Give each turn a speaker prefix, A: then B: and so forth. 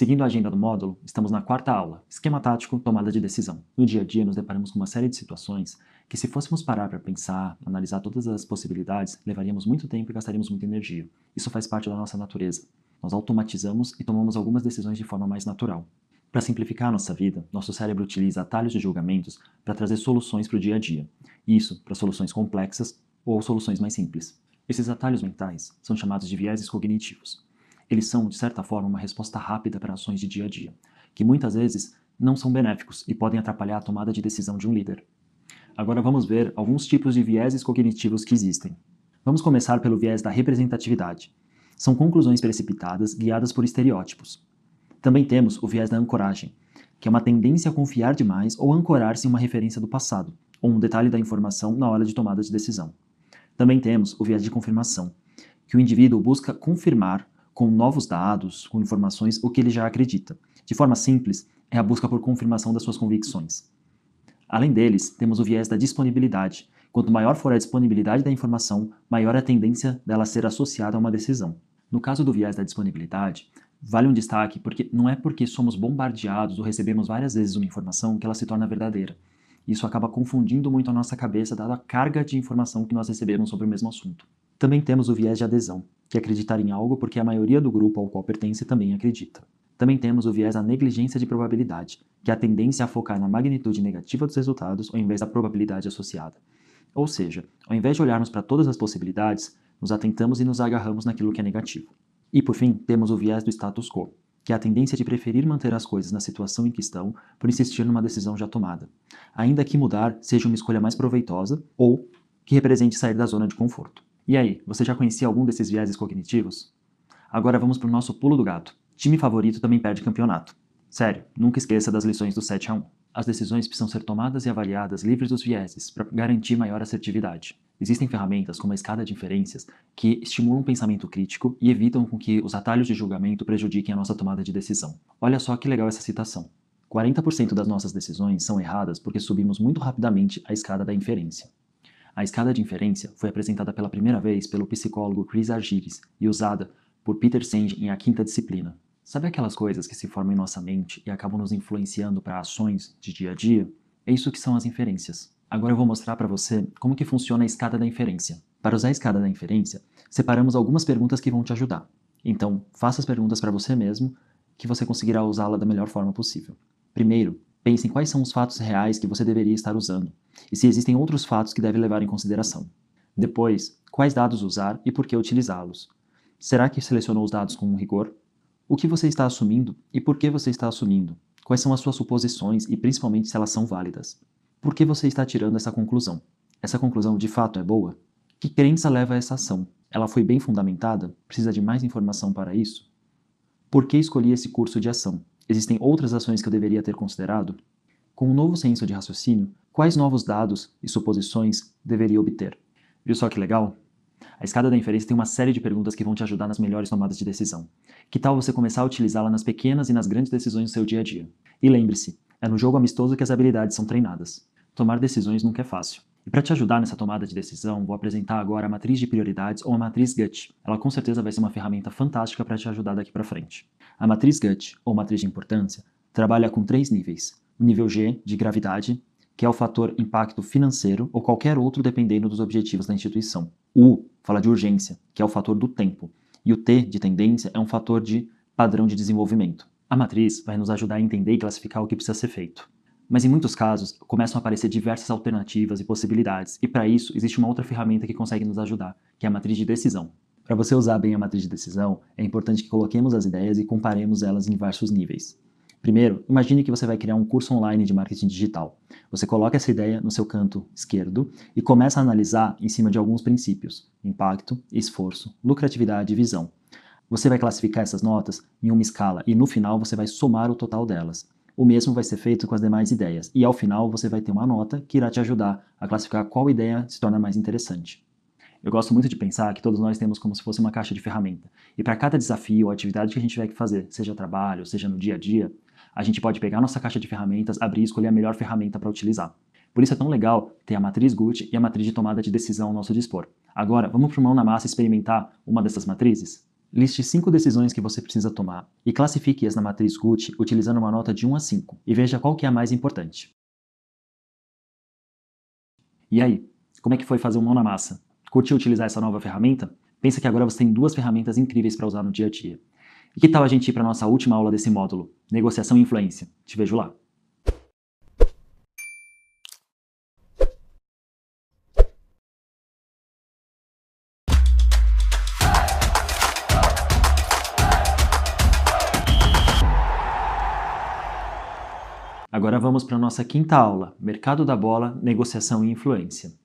A: Seguindo a agenda do módulo, estamos na quarta aula, Esquema Tático, Tomada de Decisão. No dia a dia, nos deparamos com uma série de situações que, se fôssemos parar para pensar, analisar todas as possibilidades, levaríamos muito tempo e gastaríamos muita energia. Isso faz parte da nossa natureza. Nós automatizamos e tomamos algumas decisões de forma mais natural. Para simplificar a nossa vida, nosso cérebro utiliza atalhos de julgamentos para trazer soluções para o dia a dia. Isso para soluções complexas ou soluções mais simples. Esses atalhos mentais são chamados de vieses cognitivos. Eles são, de certa forma, uma resposta rápida para ações de dia a dia, que muitas vezes não são benéficos e podem atrapalhar a tomada de decisão de um líder. Agora vamos ver alguns tipos de vieses cognitivos que existem. Vamos começar pelo viés da representatividade. São conclusões precipitadas guiadas por estereótipos. Também temos o viés da ancoragem, que é uma tendência a confiar demais ou ancorar-se em uma referência do passado, ou um detalhe da informação na hora de tomada de decisão. Também temos o viés de confirmação, que o indivíduo busca confirmar com novos dados, com informações, o que ele já acredita. De forma simples, é a busca por confirmação das suas convicções. Além deles, temos o viés da disponibilidade. Quanto maior for a disponibilidade da informação, maior é a tendência dela ser associada a uma decisão. No caso do viés da disponibilidade, vale um destaque porque não é porque somos bombardeados ou recebemos várias vezes uma informação que ela se torna verdadeira. Isso acaba confundindo muito a nossa cabeça dada a carga de informação que nós recebemos sobre o mesmo assunto. Também temos o viés de adesão que acreditar em algo porque a maioria do grupo ao qual pertence também acredita. Também temos o viés da negligência de probabilidade, que é a tendência a focar na magnitude negativa dos resultados ao invés da probabilidade associada. Ou seja, ao invés de olharmos para todas as possibilidades, nos atentamos e nos agarramos naquilo que é negativo. E por fim, temos o viés do status quo, que é a tendência de preferir manter as coisas na situação em que estão por insistir numa decisão já tomada, ainda que mudar seja uma escolha mais proveitosa ou que represente sair da zona de conforto. E aí, você já conhecia algum desses vieses cognitivos? Agora vamos para o nosso pulo do gato. Time favorito também perde campeonato. Sério, nunca esqueça das lições do 7 a 1. As decisões precisam ser tomadas e avaliadas livres dos vieses para garantir maior assertividade. Existem ferramentas como a escada de inferências que estimulam o pensamento crítico e evitam com que os atalhos de julgamento prejudiquem a nossa tomada de decisão. Olha só que legal essa citação. 40% das nossas decisões são erradas porque subimos muito rapidamente a escada da inferência. A escada de inferência foi apresentada pela primeira vez pelo psicólogo Chris Argyris e usada por Peter Senge em A Quinta Disciplina. Sabe aquelas coisas que se formam em nossa mente e acabam nos influenciando para ações de dia a dia? É isso que são as inferências. Agora eu vou mostrar para você como que funciona a escada da inferência. Para usar a escada da inferência, separamos algumas perguntas que vão te ajudar. Então, faça as perguntas para você mesmo, que você conseguirá usá-la da melhor forma possível. Primeiro, pense em quais são os fatos reais que você deveria estar usando e se existem outros fatos que deve levar em consideração. Depois, quais dados usar e por que utilizá-los. Será que selecionou os dados com rigor? O que você está assumindo e por que você está assumindo? Quais são as suas suposições e principalmente se elas são válidas? Por que você está tirando essa conclusão? Essa conclusão de fato é boa? Que crença leva a essa ação? Ela foi bem fundamentada? Precisa de mais informação para isso? Por que escolhi esse curso de ação? Existem outras ações que eu deveria ter considerado? Com um novo senso de raciocínio, quais novos dados e suposições deveria obter? Viu só que legal? A escada da inferência tem uma série de perguntas que vão te ajudar nas melhores tomadas de decisão. Que tal você começar a utilizá-la nas pequenas e nas grandes decisões do seu dia a dia? E lembre-se, é no jogo amistoso que as habilidades são treinadas. Tomar decisões nunca é fácil. E para te ajudar nessa tomada de decisão, vou apresentar agora a matriz de prioridades ou a matriz GUT. Ela com certeza vai ser uma ferramenta fantástica para te ajudar daqui para frente. A matriz GUT, ou matriz de importância, trabalha com três níveis: o nível G, de gravidade, que é o fator impacto financeiro ou qualquer outro dependendo dos objetivos da instituição. O U fala de urgência, que é o fator do tempo. E o T, de tendência, é um fator de padrão de desenvolvimento. A matriz vai nos ajudar a entender e classificar o que precisa ser feito. Mas em muitos casos, começam a aparecer diversas alternativas e possibilidades, e para isso existe uma outra ferramenta que consegue nos ajudar, que é a matriz de decisão. Para você usar bem a matriz de decisão, é importante que coloquemos as ideias e comparemos elas em diversos níveis. Primeiro, imagine que você vai criar um curso online de marketing digital. Você coloca essa ideia no seu canto esquerdo e começa a analisar em cima de alguns princípios: impacto, esforço, lucratividade e visão. Você vai classificar essas notas em uma escala e no final você vai somar o total delas. O mesmo vai ser feito com as demais ideias e ao final você vai ter uma nota que irá te ajudar a classificar qual ideia se torna mais interessante. Eu gosto muito de pensar que todos nós temos como se fosse uma caixa de ferramenta. E para cada desafio ou atividade que a gente tiver que fazer, seja trabalho, seja no dia a dia, a gente pode pegar nossa caixa de ferramentas, abrir e escolher a melhor ferramenta para utilizar. Por isso é tão legal ter a matriz GUT e a matriz de tomada de decisão ao nosso dispor. Agora, vamos para mão na massa experimentar uma dessas matrizes? Liste 5 decisões que você precisa tomar e classifique-as na matriz GUT utilizando uma nota de 1 a 5 e veja qual que é a mais importante. E aí, como é que foi fazer um mão na massa? Curtiu utilizar essa nova ferramenta? Pensa que agora você tem duas ferramentas incríveis para usar no dia a dia. E que tal a gente ir para a nossa última aula desse módulo, Negociação e Influência? Te vejo lá. Agora vamos para a nossa quinta aula, Mercado da Bola, Negociação e Influência.